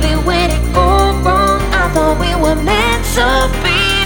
baby, when it go wrong, I thought we were meant to be.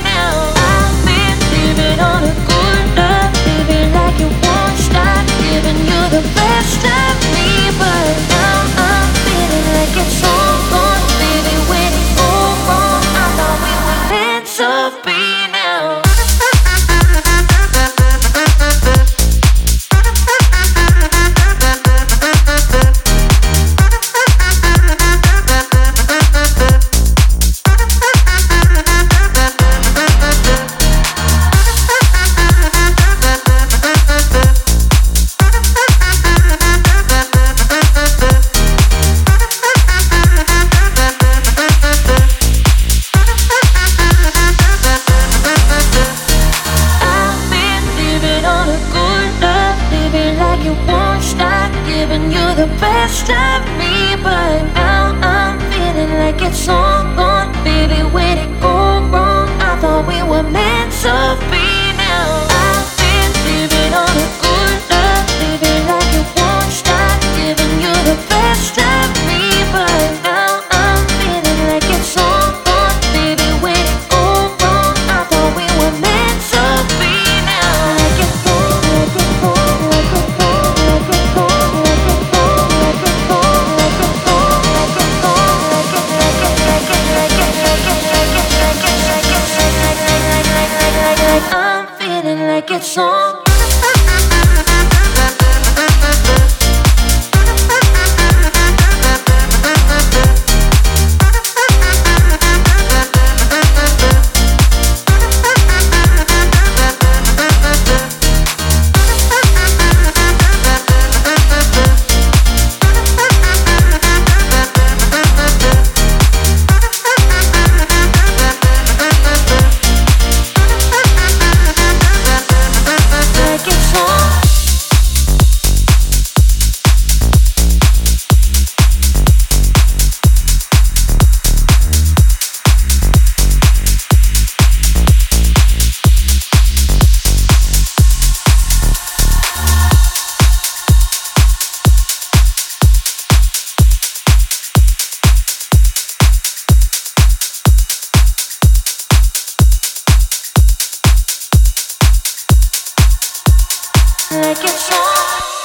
the best of me, but now I'm feeling like it's all gone. get some. Like it's all